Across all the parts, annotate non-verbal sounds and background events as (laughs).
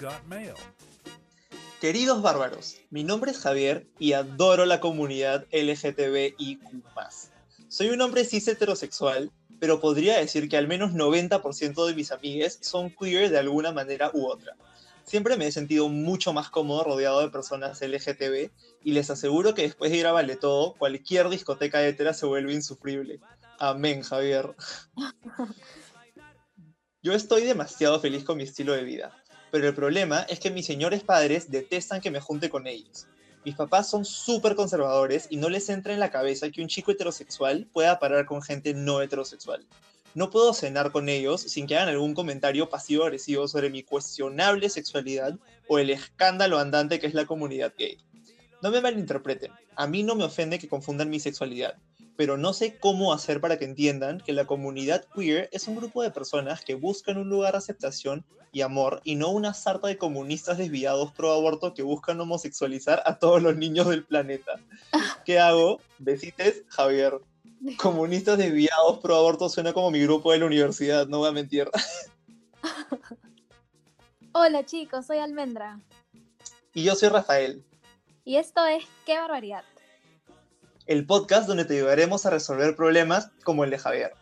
Got Mail. Queridos bárbaros, mi nombre es Javier y adoro la comunidad LGTBIQ+. Soy un hombre cis heterosexual, pero podría decir que al menos 90% de mis amigues son queer de alguna manera u otra. Siempre me he sentido mucho más cómodo rodeado de personas LGTB y les aseguro que después de ir a Vale Todo, cualquier discoteca hetera se vuelve insufrible. Amén, Javier. (laughs) Yo estoy demasiado feliz con mi estilo de vida, pero el problema es que mis señores padres detestan que me junte con ellos. Mis papás son súper conservadores y no les entra en la cabeza que un chico heterosexual pueda parar con gente no heterosexual. No puedo cenar con ellos sin que hagan algún comentario pasivo-agresivo sobre mi cuestionable sexualidad o el escándalo andante que es la comunidad gay. No me malinterpreten, a mí no me ofende que confundan mi sexualidad, pero no sé cómo hacer para que entiendan que la comunidad queer es un grupo de personas que buscan un lugar de aceptación y amor y no una sarta de comunistas desviados pro aborto que buscan homosexualizar a todos los niños del planeta. ¿Qué hago? Besites, Javier. Comunistas desviados pro aborto suena como mi grupo de la universidad, no voy a mentir. (laughs) Hola chicos, soy Almendra. Y yo soy Rafael. Y esto es Qué Barbaridad el podcast donde te ayudaremos a resolver problemas como el de Javier.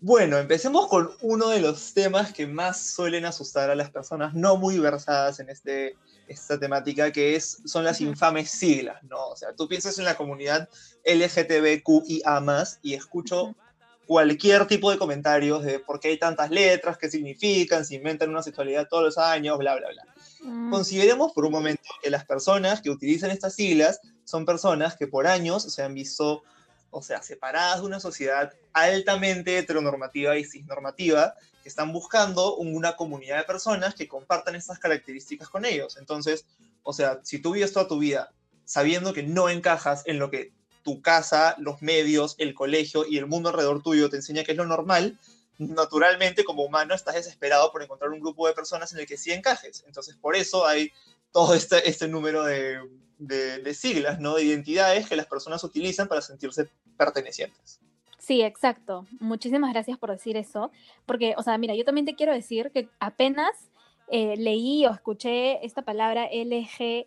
Bueno, empecemos con uno de los temas que más suelen asustar a las personas no muy versadas en este, esta temática, que es, son las infames siglas, ¿no? O sea, tú piensas en la comunidad LGTBQIA+, y escucho cualquier tipo de comentarios de por qué hay tantas letras, qué significan, si inventan una sexualidad todos los años, bla, bla, bla. Mm. Consideremos por un momento que las personas que utilizan estas siglas son personas que por años se han visto, o sea, separadas de una sociedad altamente heteronormativa y cisnormativa, que están buscando una comunidad de personas que compartan estas características con ellos. Entonces, o sea, si tú vives toda tu vida sabiendo que no encajas en lo que tu casa, los medios, el colegio y el mundo alrededor tuyo te enseña que es lo normal, naturalmente como humano estás desesperado por encontrar un grupo de personas en el que sí encajes. Entonces, por eso hay todo este, este número de, de, siglas, ¿no? De identidades que las personas utilizan para sentirse pertenecientes. Sí, exacto. Muchísimas gracias por decir eso. Porque, o sea, mira, yo también te quiero decir que apenas eh, leí o escuché esta palabra LGTBQIA,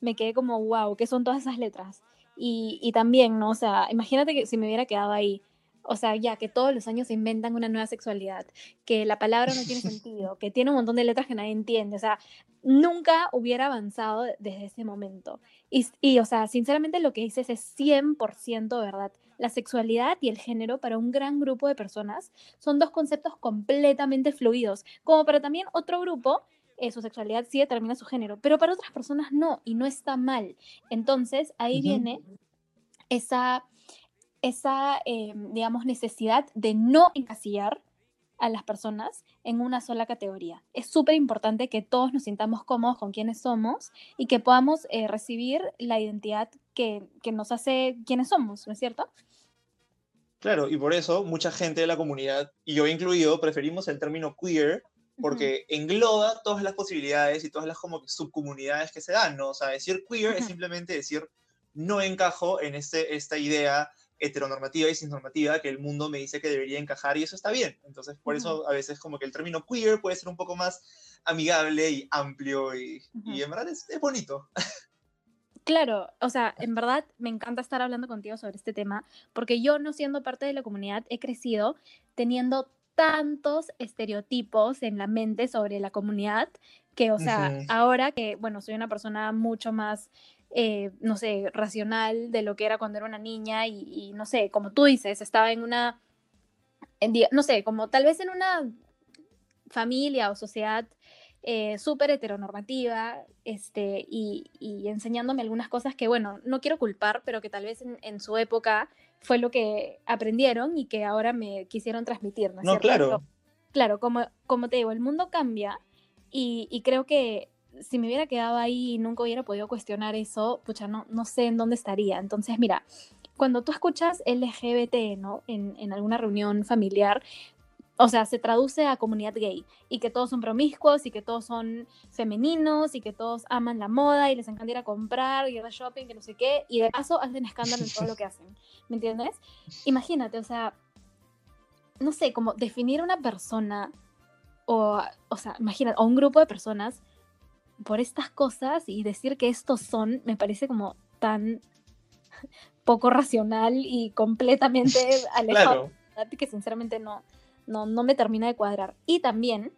me quedé como, wow, ¿qué son todas esas letras? Y, y también, ¿no? O sea, imagínate que si me hubiera quedado ahí o sea, ya que todos los años se inventan una nueva sexualidad, que la palabra no tiene (laughs) sentido, que tiene un montón de letras que nadie entiende. O sea, nunca hubiera avanzado desde ese momento. Y, y o sea, sinceramente lo que dices es 100% verdad. La sexualidad y el género para un gran grupo de personas son dos conceptos completamente fluidos, como para también otro grupo eh, su sexualidad sí determina su género, pero para otras personas no, y no está mal. Entonces, ahí viene esa esa, eh, digamos, necesidad de no encasillar a las personas en una sola categoría. Es súper importante que todos nos sintamos cómodos con quienes somos y que podamos eh, recibir la identidad que, nos hace quienes somos, ¿no es cierto? Claro, y por eso mucha gente de la comunidad, y yo incluido, preferimos el término queer porque engloba todas las posibilidades y todas las como subcomunidades que se dan, ¿no? O sea, decir queer es simplemente decir no encajo en este, esta idea heteronormativa y cisnormativa que el mundo me dice que debería encajar y eso está bien. Entonces, por eso a veces como que el término queer puede ser un poco más amigable y amplio y, y en verdad es, es bonito. Claro, o sea, (laughs) en verdad me encanta estar hablando contigo sobre este tema, porque yo no siendo parte de la comunidad he crecido teniendo tantos estereotipos en la mente sobre la comunidad que, o sea, ahora que, bueno, soy una persona mucho más eh, no sé, racional de lo que era cuando era una niña y, no sé, como tú dices, estaba en una, no sé, como tal vez en una familia o sociedad eh, súper heteronormativa este, y, enseñándome algunas cosas que, bueno, no quiero culpar, pero que tal vez en, su época fue lo que aprendieron y que ahora me quisieron transmitir. No, claro. claro, como, como te digo, el mundo cambia y creo que si me hubiera quedado ahí y nunca hubiera podido cuestionar eso, pucha, no, no sé en dónde estaría. Entonces, mira, cuando tú escuchas LGBT, ¿no? En, en alguna reunión familiar, o sea, se traduce a comunidad gay y que todos son promiscuos y que todos son femeninos y que todos aman la moda y les encanta ir a comprar y ir a shopping, que no sé qué, y de paso hacen escándalo en todo lo que hacen. ¿Me entiendes? Imagínate, o sea, no sé, como definir una persona o, o sea, imagina, o un grupo de personas por estas cosas y decir que estos son, me parece como tan (laughs) poco racional y completamente (laughs) alejado que sinceramente no, no, no me termina de cuadrar. Y también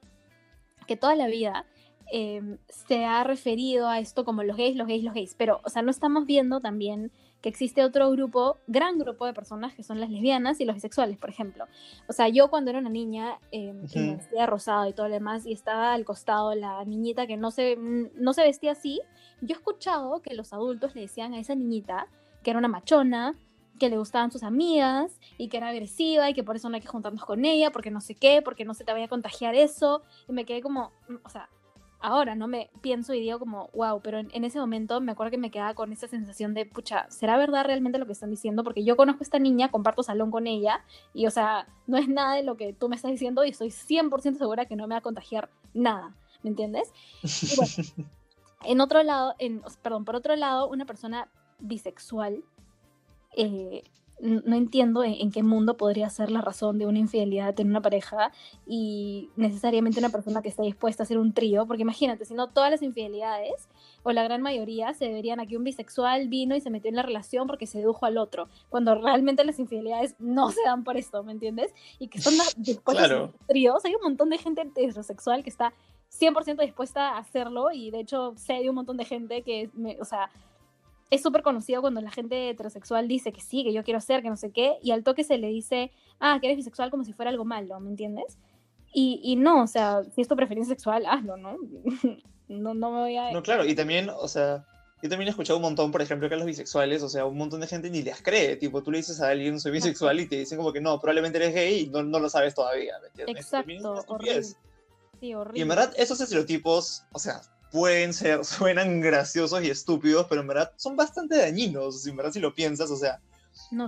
que toda la vida em, se ha referido a esto como los gays, los gays, los gays, pero, o sea, no estamos viendo también que existe otro grupo, gran grupo de personas que son las lesbianas y los bisexuales, por ejemplo. O sea, yo cuando era una niña, eh, me vestía rosado y todo lo demás, y estaba al costado la niñita que no se, no se vestía así, yo he escuchado que los adultos le decían a esa niñita que era una machona, que le gustaban sus amigas y que era agresiva y que por eso no hay que juntarnos con ella, porque no sé qué, porque no se te vaya a contagiar eso. Y me quedé como, mm, o sea, ahora no me pienso y digo como, wow, pero en, ese momento me acuerdo que me quedaba con esa sensación de, pucha, ¿será verdad realmente lo que están diciendo? Porque yo conozco a esta niña, comparto salón con ella y, o sea, no es nada de lo que tú me estás diciendo y estoy 100% segura que no me va a contagiar nada, ¿me entiendes? Y bueno, (laughs) en otro lado, en, perdón, por otro lado, una persona bisexual eh, no entiendo en, qué mundo podría ser la razón de una infidelidad en una pareja y necesariamente una persona que esté dispuesta a hacer un trío, porque imagínate, si no todas las infidelidades o la gran mayoría se deberían a que un bisexual vino y se metió en la relación porque se sedujo al otro, cuando realmente las infidelidades no se dan por esto, ¿me entiendes? Y que son (laughs) dispuestas a hacer tríos, hay un montón de gente heterosexual que está 100% dispuesta a hacerlo y de hecho sé de un montón de gente que, o sea, es súper conocido cuando la gente heterosexual dice que sí, que yo quiero ser, que no sé qué, y al toque se le dice, ah, que eres bisexual como si fuera algo malo, ¿me entiendes? Y, y no, o sea, si es tu preferencia sexual, hazlo, ¿no? (laughs) no, no me voy a... No, claro, y también, o sea, yo también he escuchado un montón, por ejemplo, que a los bisexuales, o sea, un montón de gente ni les cree, tipo, tú le dices a alguien soy bisexual y te dicen como que no, probablemente eres gay y no, no lo sabes todavía, ¿me entiendes? Exacto, horrible. Sí, horrible. Y en verdad, esos estereotipos, o sea, pueden ser, (laughs) suenan graciosos y estúpidos, pero en verdad son bastante dañinos, en verdad si lo piensas, o sea,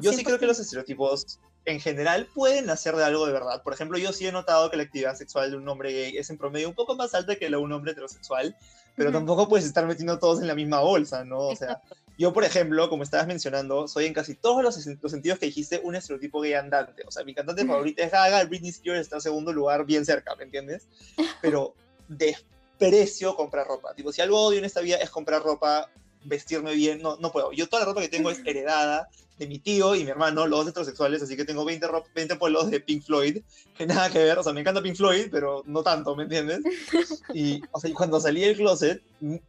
yo sí creo que los estereotipos en general pueden hacer de algo de verdad. Por ejemplo, yo sí he notado que la actividad sexual de un hombre gay es en promedio un poco más alta que la de un hombre heterosexual, pero tampoco puedes estar metiendo todos en la misma bolsa, ¿no? O sea, yo, por ejemplo, como estabas mencionando, soy en casi todos los, sentidos que dijiste un estereotipo gay andante. O sea, mi cantante favorita es Gaga, Britney Spears está en segundo lugar, bien cerca, ¿me entiendes? Pero de (laughs) precio comprar ropa. Tipo, si algo odio en esta vida es comprar ropa, vestirme bien, no, no puedo. Yo toda la ropa que tengo es heredada de mi tío y mi hermano, los heterosexuales, así que tengo 20, 20 polos de Pink Floyd, que nada que ver, o sea, me encanta Pink Floyd, pero no tanto, ¿me entiendes? (laughs) Y, o sea, cuando salí del closet,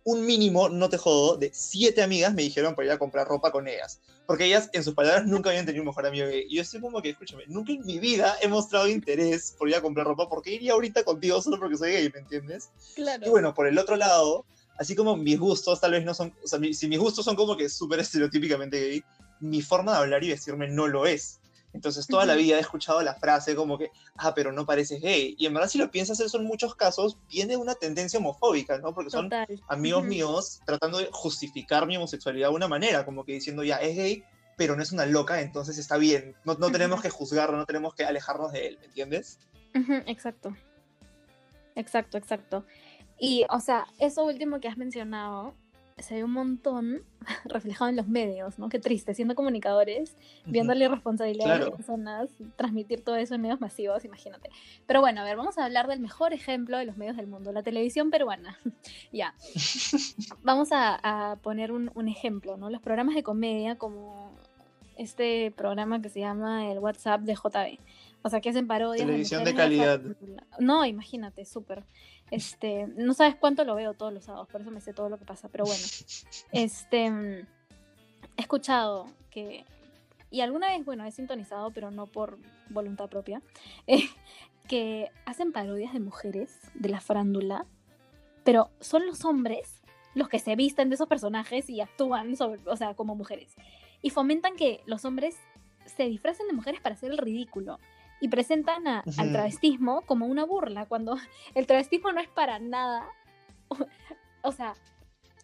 un mínimo, no te jodo, de siete amigas me dijeron para ir a comprar ropa con ellas, porque ellas, en sus palabras, nunca habían tenido un mejor amigo gay. Y yo estoy como que, escúchame, nunca en mi vida he mostrado interés por ir a comprar ropa, porque iría ahorita contigo solo porque soy gay, ¿me entiendes? Claro. Y bueno, por el otro lado, así como mis gustos tal vez no son, o sea, si mis gustos son como que súper estereotípicamente gay, mi forma de hablar y vestirme no lo es. Entonces toda la vida he escuchado la frase como que, ah, pero no pareces gay. Y en verdad si lo piensas, eso en muchos casos viene una tendencia homofóbica, ¿no? Porque son amigos míos tratando de justificar mi homosexualidad de una manera, como que diciendo, ya, es gay, pero no es una loca, entonces está bien. No, no tenemos que juzgarlo, no tenemos que alejarnos de él, ¿me entiendes? exacto. Exacto, exacto. Y, o sea, eso último que has mencionado, se ve un montón (laughs) reflejado en los medios, ¿no? Qué triste, siendo comunicadores, viendo la irresponsabilidad de las personas, transmitir todo eso en medios masivos, imagínate. Pero bueno, a ver, vamos a hablar del mejor ejemplo de los medios del mundo, la televisión peruana. (laughs) ya. (laughs) vamos a, poner un, un, ejemplo, ¿no? Los programas de comedia como este programa que se llama el WhatsApp de JB. O sea, que hacen parodias. Televisión de, calidad. No, imagínate, súper. Este, no sabes cuánto lo veo todos los sábados, por eso me sé todo lo que pasa, pero bueno. (laughs) Este, he escuchado que, y alguna vez, bueno, he sintonizado, pero no por voluntad propia, eh, que hacen parodias de mujeres de la farándula, pero son los hombres los que se visten de esos personajes y actúan sobre, o sea, como mujeres. Y fomentan que los hombres se disfracen de mujeres para hacer el ridículo y presentan al travestismo como una burla, cuando (laughs) el travestismo no es para nada, o, sea,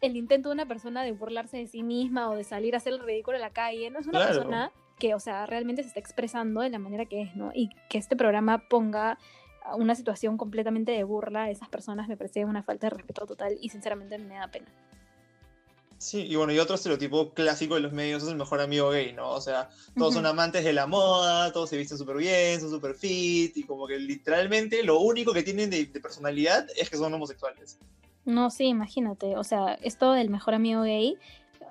el intento de una persona de burlarse de sí misma o de salir a hacer el ridículo en la calle, no es una persona que, o sea, realmente se está expresando de la manera que es, ¿no? Y que este programa ponga una situación completamente de burla a esas personas me parece una falta de respeto total y sinceramente me da pena. Sí, y bueno, y otro estereotipo clásico de los medios es el mejor amigo gay, ¿no? O sea, todos son amantes de la moda, todos se visten súper bien, son súper fit, y como que literalmente lo único que tienen de, personalidad es que son homosexuales. No, sí, imagínate, o sea, esto del mejor amigo gay,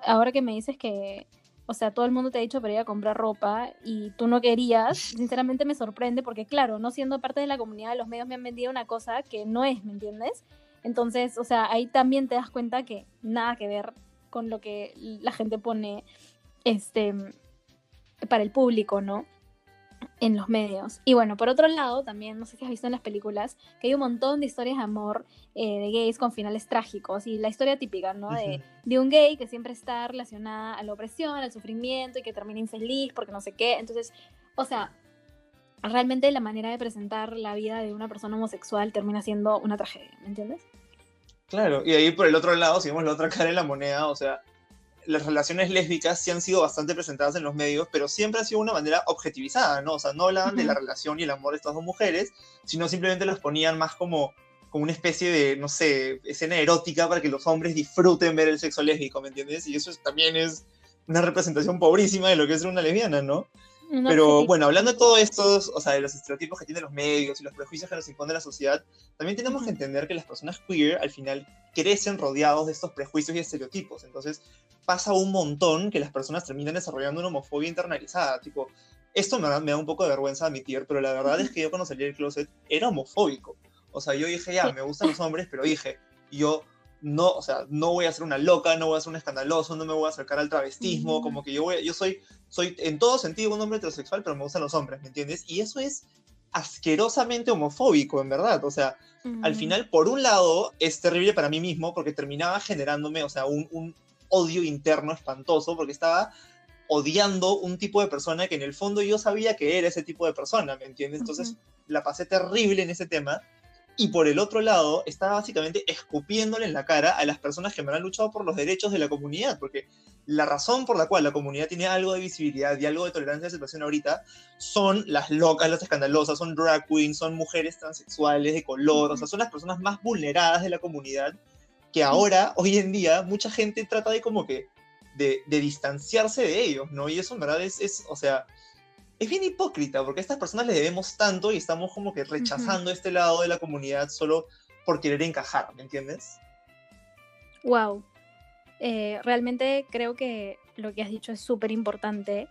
ahora que me dices que, o sea, todo el mundo te ha dicho para ir a comprar ropa y tú no querías, sinceramente me sorprende porque, claro, no siendo parte de la comunidad, los medios me han vendido una cosa que no es, ¿me entiendes? Entonces, o sea, ahí también te das cuenta que nada que ver con lo que la gente pone este, para el público, ¿no? En los medios. Y bueno, por otro lado, también, no sé si has visto en las películas, que hay un montón de historias de amor eh, de gays con finales trágicos. Y la historia típica, ¿no? De, de, un gay que siempre está relacionada a la opresión, al sufrimiento y que termina infeliz porque no sé qué. Entonces, o sea, realmente la manera de presentar la vida de una persona homosexual termina siendo una tragedia, ¿me entiendes? Claro, y ahí por el otro lado, si vemos la otra cara de la moneda, o sea, las relaciones lésbicas sí han sido bastante presentadas en los medios, pero siempre ha sido una manera objetivizada, ¿no? O sea, no hablaban de la relación y el amor de estas dos mujeres, sino simplemente las ponían más como, como una especie de, no sé, escena erótica para que los hombres disfruten ver el sexo lésbico, ¿me entiendes? Y eso también es una representación pobrísima de lo que es ser una lesbiana, ¿no? Pero bueno, hablando de todo esto, o sea, de los estereotipos que tienen los medios y los prejuicios que nos impone la sociedad, también tenemos que entender que las personas queer al final crecen rodeados de estos prejuicios y estereotipos. Entonces pasa un montón que las personas terminan desarrollando una homofobia internalizada. Tipo, esto me da, me da un poco de vergüenza admitir, pero la verdad es que yo cuando salí del closet era homofóbico. O sea, yo dije, ya, me gustan los hombres, pero dije, yo no, o sea, no voy a ser una loca, no voy a ser un escandaloso, no me voy a acercar al travestismo, como que yo voy, yo soy, soy en todo sentido un hombre heterosexual, pero me gustan los hombres, ¿me entiendes? Y eso es asquerosamente homofóbico, en verdad, o sea, al final, por un lado, es terrible para mí mismo, porque terminaba generándome, o sea, un, un odio interno espantoso, porque estaba odiando un tipo de persona que en el fondo yo sabía que era ese tipo de persona, ¿me entiendes? Entonces, la pasé terrible en ese tema y por el otro lado está básicamente escupiéndole en la cara a las personas que me han luchado por los derechos de la comunidad, porque la razón por la cual la comunidad tiene algo de visibilidad y algo de tolerancia de situación ahorita son las locas, las escandalosas, son drag queens, son mujeres transexuales de color, o sea, son las personas más vulneradas de la comunidad que ahora, hoy en día, mucha gente trata de como que de, de distanciarse de ellos, ¿no? Y eso en verdad es, es o sea, es bien hipócrita, porque a estas personas les debemos tanto y estamos como que rechazando este lado de la comunidad solo por querer encajar, ¿me entiendes? Wow. Eh, realmente creo que lo que has dicho es súper importante,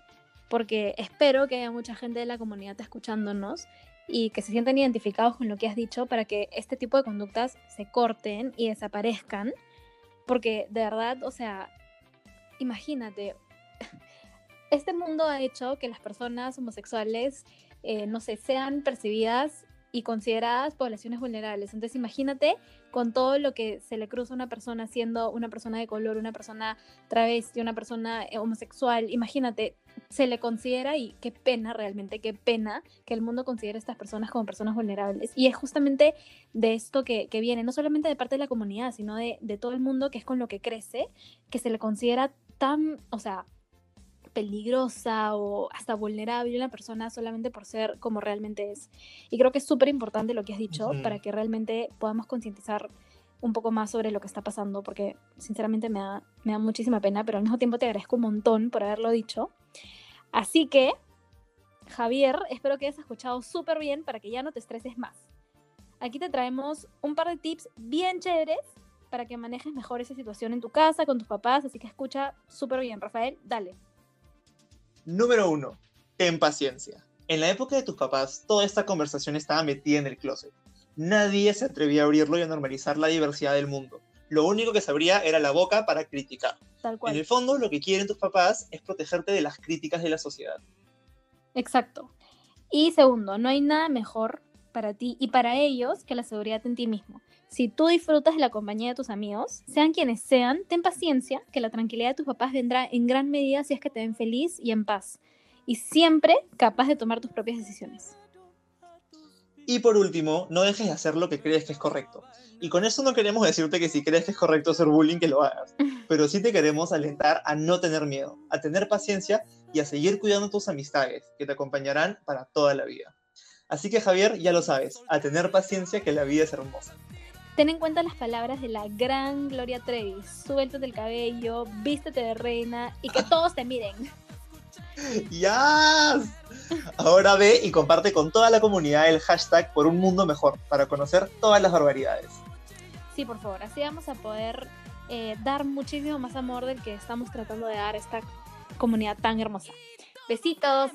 porque espero que haya mucha gente de la comunidad escuchándonos y que se sientan identificados con lo que has dicho para que este tipo de conductas se corten y desaparezcan, porque de verdad, o sea, imagínate, este mundo ha hecho que las personas homosexuales, eh, no sé, sean percibidas y consideradas poblaciones vulnerables. Entonces imagínate con todo lo que se le cruza a una persona siendo una persona de color, una persona travesti, una persona eh, homosexual, imagínate, se le considera y qué pena realmente, qué pena que el mundo considere a estas personas como personas vulnerables. Y es justamente de esto que, viene, no solamente de parte de la comunidad, sino de, de todo el mundo que es con lo que crece, que se le considera tan, o sea, peligrosa o hasta vulnerable una persona solamente por ser como realmente es. Y creo que es súper importante lo que has dicho para que realmente podamos concientizar un poco más sobre lo que está pasando, porque sinceramente me da, me da muchísima pena, pero al mismo tiempo te agradezco un montón por haberlo dicho. Así que, Javier, espero que hayas escuchado súper bien para que ya no te estreses más. Aquí te traemos un par de tips bien chéveres para que manejes mejor esa situación en tu casa, con tus papás, así que escucha súper bien. Rafael, dale. Número uno, ten paciencia. En la época de tus papás, toda esta conversación estaba metida en el closet. Nadie se atrevía a abrirlo y a normalizar la diversidad del mundo. Lo único que se abría era la boca para criticar. Tal cual. En el fondo, lo que quieren tus papás es protegerte de las críticas de la sociedad. Exacto. Y segundo, no hay nada mejor para ti y para ellos que la seguridad en ti mismo. Si tú disfrutas de la compañía de tus amigos, sean quienes sean, ten paciencia, que la tranquilidad de tus papás vendrá en gran medida si es que te ven feliz y en paz. Y siempre capaz de tomar tus propias decisiones. Y por último, no dejes de hacer lo que crees que es correcto. Y con eso no queremos decirte que si crees que es correcto hacer bullying, que lo hagas. (laughs) Pero sí te queremos alentar a no tener miedo, a tener paciencia y a seguir cuidando tus amistades, que te acompañarán para toda la vida. Así que Javier, ya lo sabes, a tener paciencia que la vida es hermosa. Ten en cuenta las palabras de la gran Gloria Trevi. Suéltate el cabello, vístete de reina y que todos te miren. ¡Ya! Ahora ve y comparte con toda la comunidad el hashtag por un mundo mejor para conocer todas las barbaridades. Sí, por favor, así vamos a poder eh, dar muchísimo más amor del que estamos tratando de dar a esta comunidad tan hermosa. Besitos.